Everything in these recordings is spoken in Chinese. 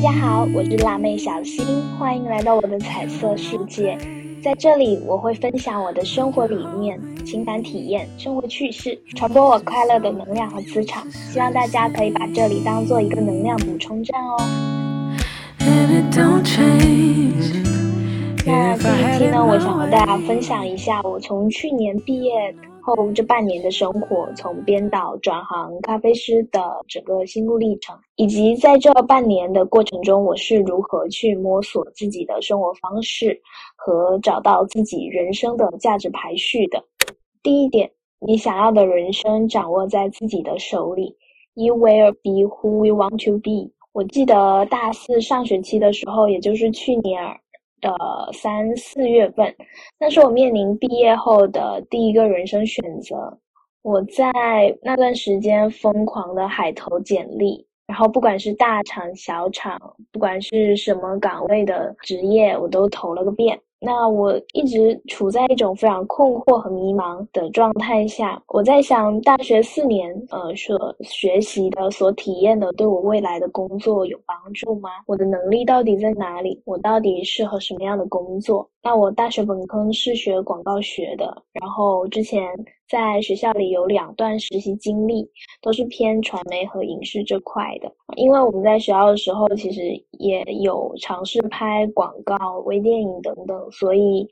家好，我是辣妹小新，欢迎来到我的彩色世界。在这里，我会分享我的生活理念、情感体验、生活趣事，传播我快乐的能量和磁场。希望大家可以把这里当做一个能量补充站哦。那这一期呢，我想和大家分享一下我从去年毕业后这半年的生活，从编导转行咖啡师的整个心路历程，以及在这半年的过程中，我是如何去摸索自己的生活方式和找到自己人生的价值排序的。第一点，你想要的人生掌握在自己的手里，You will be who you want to be。我记得大四上学期的时候，也就是去年。的三四月份，那是我面临毕业后的第一个人生选择。我在那段时间疯狂的海投简历，然后不管是大厂小厂，不管是什么岗位的职业，我都投了个遍。那我一直处在一种非常困惑和迷茫的状态下。我在想，大学四年，呃，所学习的、所体验的，对我未来的工作有帮助吗？我的能力到底在哪里？我到底适合什么样的工作？那我大学本科是学广告学的，然后之前。在学校里有两段实习经历，都是偏传媒和影视这块的。因为我们在学校的时候，其实也有尝试拍广告、微电影等等，所以。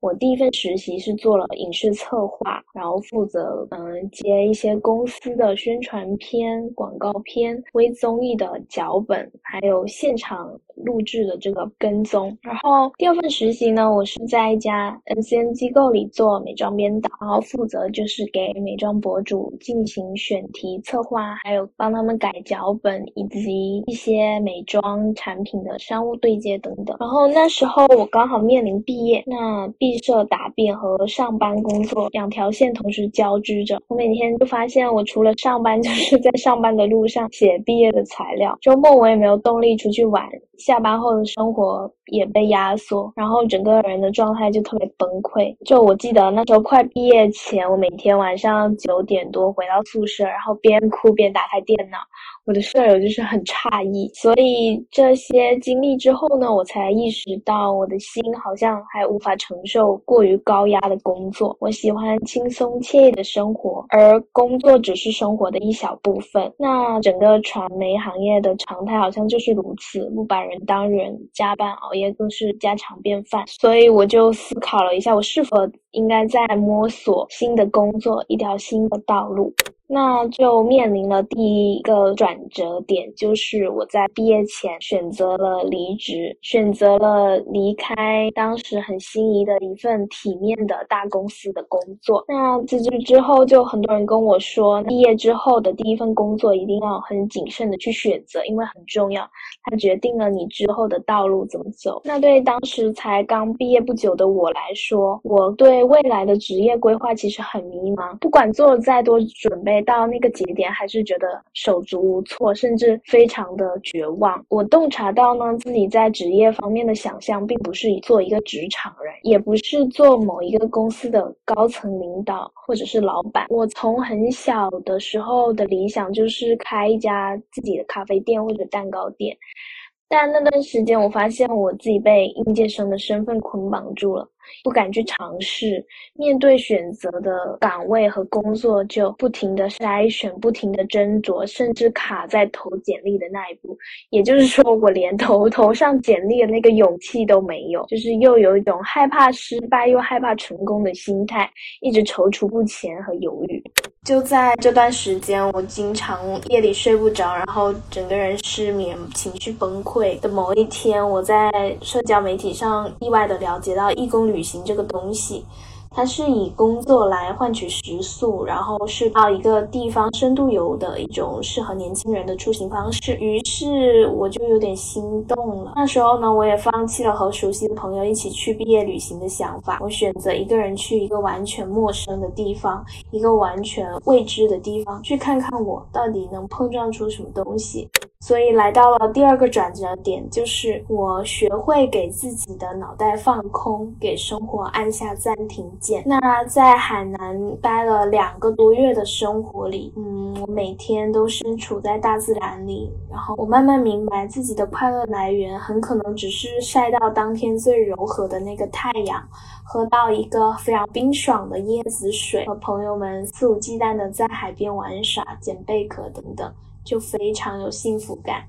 我第一份实习是做了影视策划，然后负责嗯接一些公司的宣传片、广告片、微综艺的脚本，还有现场录制的这个跟踪。然后第二份实习呢，我是在一家 N C N 机构里做美妆编导，然后负责就是给美妆博主进行选题策划，还有帮他们改脚本，以及一些美妆产品的商务对接等等。然后那时候我刚好面临毕业，那毕。设答辩和上班工作两条线同时交织着，我每天就发现，我除了上班，就是在上班的路上写毕业的材料。周末我也没有动力出去玩，下班后的生活也被压缩，然后整个人的状态就特别崩溃。就我记得那时候快毕业前，我每天晚上九点多回到宿舍，然后边哭边打开电脑。我的舍友就是很诧异，所以这些经历之后呢，我才意识到我的心好像还无法承受过于高压的工作。我喜欢轻松惬意的生活，而工作只是生活的一小部分。那整个传媒行业的常态好像就是如此，不把人当人，加班熬夜更是家常便饭。所以我就思考了一下，我是否应该在摸索新的工作，一条新的道路。那就面临了第一个转折点，就是我在毕业前选择了离职，选择了离开当时很心仪的一份体面的大公司的工作。那辞职之后，就很多人跟我说，毕业之后的第一份工作一定要很谨慎的去选择，因为很重要，它决定了你之后的道路怎么走。那对当时才刚毕业不久的我来说，我对未来的职业规划其实很迷茫，不管做了再多准备。到那个节点，还是觉得手足无措，甚至非常的绝望。我洞察到呢，自己在职业方面的想象，并不是做一个职场人，也不是做某一个公司的高层领导或者是老板。我从很小的时候的理想，就是开一家自己的咖啡店或者蛋糕店。但那段时间，我发现我自己被应届生的身份捆绑住了。不敢去尝试，面对选择的岗位和工作，就不停的筛选，不停的斟酌，甚至卡在投简历的那一步。也就是说，我连投投上简历的那个勇气都没有，就是又有一种害怕失败又害怕成功的心态，一直踌躇不前和犹豫。就在这段时间，我经常夜里睡不着，然后整个人失眠、情绪崩溃的某一天，我在社交媒体上意外的了解到义工旅行这个东西。它是以工作来换取食宿，然后是到一个地方深度游的一种适合年轻人的出行方式。于是我就有点心动了。那时候呢，我也放弃了和熟悉的朋友一起去毕业旅行的想法，我选择一个人去一个完全陌生的地方，一个完全未知的地方，去看看我到底能碰撞出什么东西。所以来到了第二个转折点，就是我学会给自己的脑袋放空，给生活按下暂停键。那在海南待了两个多月的生活里，嗯，我每天都身处在大自然里，然后我慢慢明白自己的快乐来源很可能只是晒到当天最柔和的那个太阳，喝到一个非常冰爽的椰子水，和朋友们肆无忌惮的在海边玩耍、捡贝壳等等。就非常有幸福感，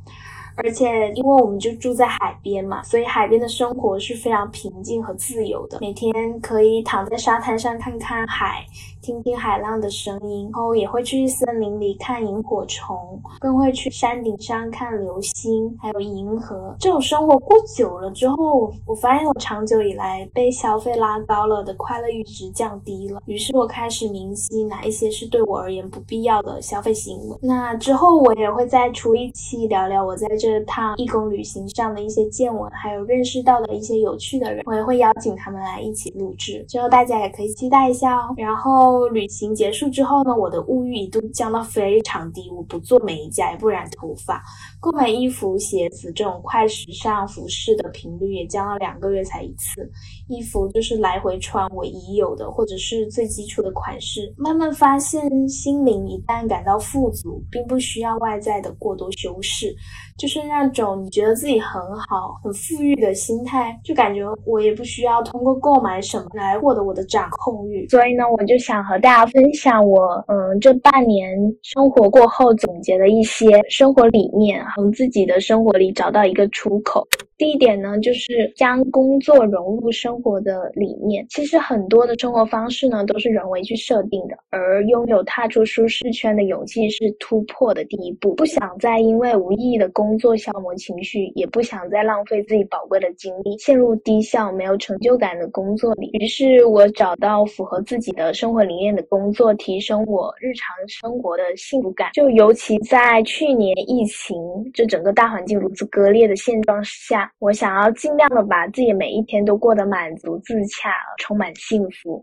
而且因为我们就住在海边嘛，所以海边的生活是非常平静和自由的，每天可以躺在沙滩上看看海。听听海浪的声音，然后也会去森林里看萤火虫，更会去山顶上看流星，还有银河。这种生活过久了之后，我发现我长久以来被消费拉高了的快乐阈值降低了。于是我开始明晰哪一些是对我而言不必要的消费行为。那之后我也会再出一期聊聊我在这这趟义工旅行上的一些见闻，还有认识到的一些有趣的人，我也会邀请他们来一起录制，之后大家也可以期待一下哦。然后。旅行结束之后呢，我的物欲一度降到非常低。我不做美甲，也不染头发，购买衣服、鞋子这种快时尚服饰的频率也降到两个月才一次。衣服就是来回穿我已有的或者是最基础的款式。慢慢发现，心灵一旦感到富足，并不需要外在的过多修饰。就是那种你觉得自己很好、很富裕的心态，就感觉我也不需要通过购买什么来获得我的掌控欲。所以呢，我就想和大家分享我嗯这半年生活过后总结的一些生活理念，从自己的生活里找到一个出口。第一点呢，就是将工作融入生活的理念。其实很多的生活方式呢，都是人为去设定的，而拥有踏出舒适圈的勇气是突破的第一步。不想再因为无意义的工工作消磨情绪，也不想再浪费自己宝贵的精力，陷入低效、没有成就感的工作里。于是我找到符合自己的生活理念的工作，提升我日常生活的幸福感。就尤其在去年疫情这整个大环境如此割裂的现状下。我想要尽量的把自己每一天都过得满足、自洽、充满幸福。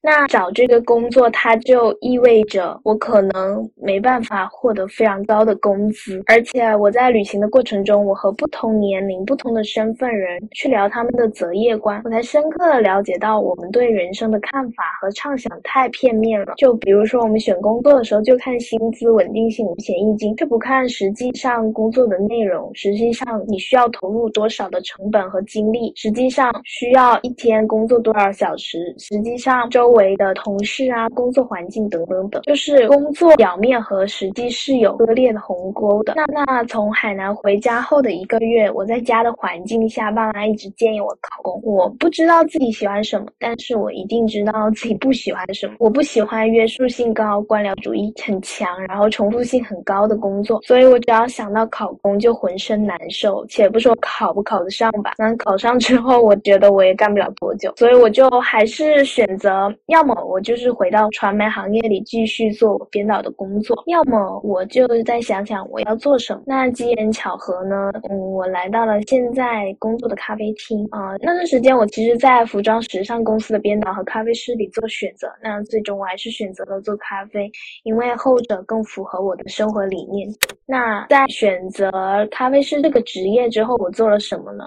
那找这个工作，它就意味着我可能没办法获得非常高的工资，而且我在旅行的过程中，我和不同年龄、不同的身份人去聊他们的择业观，我才深刻的了解到我们对人生的看法和畅想太片面了。就比如说，我们选工作的时候就看薪资稳定性、五险一金，却不看实际上工作的内容，实际上你需要投入多少的成本和精力，实际上需要一天工作多少小时，实际上周。围的同事啊，工作环境等等等，就是工作表面和实际是有割裂的鸿沟的。那那从还海南回家后的一个月，我在家的环境下，爸妈一直建议我考公。我不知道自己喜欢什么，但是我一定知道自己不喜欢什么。我不喜欢约束性高、官僚主义很强，然后重复性很高的工作，所以我只要想到考公就浑身难受。且不说考不考得上吧，那考上之后，我觉得我也干不了多久，所以我就还是选择。要么我就是回到传媒行业里继续做我编导的工作，要么我就再想想我要做什么。那机缘巧合呢？嗯，我来到了现在工作的咖啡厅啊。那段时间我其实，在服装时尚公司的编导和咖啡师里做选择，那最终我还是选择了做咖啡，因为后者更符合我的生活理念。那在选择咖啡师这个职业之后，我做了什么呢？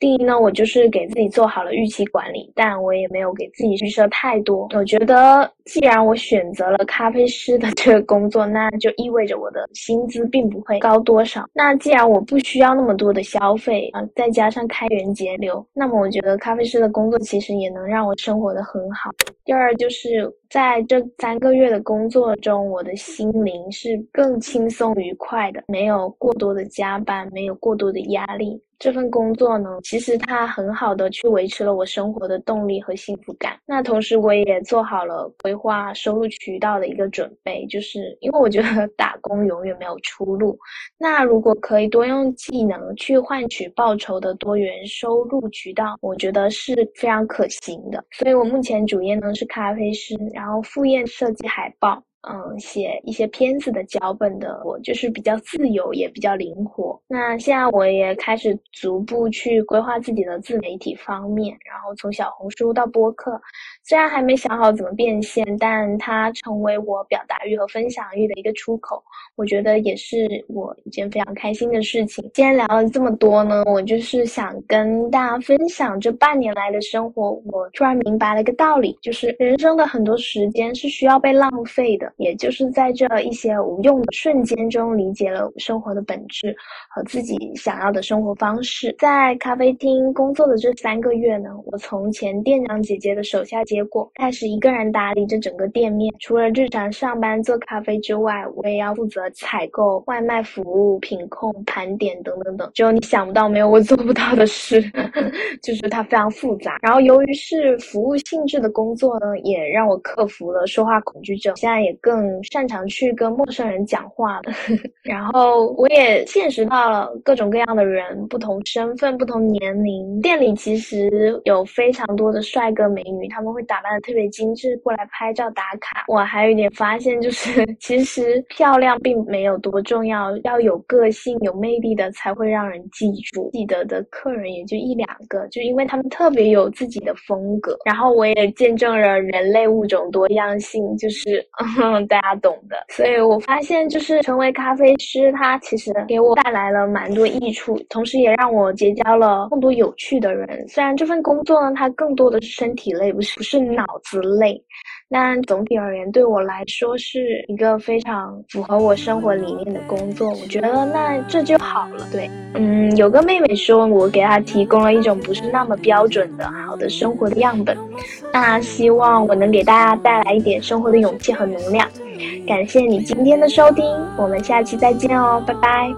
第一呢，我就是给自己做好了预期管理，但我也没有给自己预设太多。我觉得，既然我选择了咖啡师的这个工作，那就意味着我的薪资并不会高多少。那既然我不需要那么多的消费啊，再加上开源节流，那么我觉得咖啡师的工作其实也能让我生活的很好。第二就是在这三个月的工作中，我的心灵是更轻松愉快的，没有过多的加班，没有过多的压力。这份工作呢，其实它很好的去维持了我生活的动力和幸福感。那同时，我也做好了规划收入渠道的一个准备，就是因为我觉得 打工永远没有出路。那如果可以多用技能去换取报酬的多元收入渠道，我觉得是非常可行的。所以我目前主业呢是咖啡师，然后副业设计海报。嗯，写一些片子的脚本的，我就是比较自由，也比较灵活。那现在我也开始逐步去规划自己的自媒体方面，然后从小红书到播客，虽然还没想好怎么变现，但它成为我表达欲和分享欲的一个出口，我觉得也是我一件非常开心的事情。今天聊了这么多呢，我就是想跟大家分享这半年来的生活。我突然明白了一个道理，就是人生的很多时间是需要被浪费的。也就是在这一些无用的瞬间中，理解了生活的本质和自己想要的生活方式。在咖啡厅工作的这三个月呢，我从前店长姐姐的手下接过，开始一个人打理这整个店面。除了日常上班做咖啡之外，我也要负责采购、外卖服务、品控、盘点等等等。只有你想不到，没有我做不到的事，就是它非常复杂。然后由于是服务性质的工作呢，也让我克服了说话恐惧症。现在也。更擅长去跟陌生人讲话的，然后我也见识到了各种各样的人，不同身份、不同年龄。店里其实有非常多的帅哥美女，他们会打扮的特别精致，过来拍照打卡。我还有一点发现，就是 其实漂亮并没有多重要，要有个性、有魅力的才会让人记住。记得的客人也就一两个，就因为他们特别有自己的风格。然后我也见证了人类物种多样性，就是。大家懂的。所以我发现，就是成为咖啡师，它其实给我带来了蛮多益处，同时也让我结交了更多有趣的人。虽然这份工作呢，它更多的是身体累，不是不是脑子累。但总体而言，对我来说是一个非常符合我生活理念的工作。我觉得那这就好了。对，嗯，有个妹妹说，我给她提供了一种不是那么标准的好的生活的样本。那希望我能给大家带来一点生活的勇气和能量。感谢你今天的收听，我们下期再见哦，拜拜。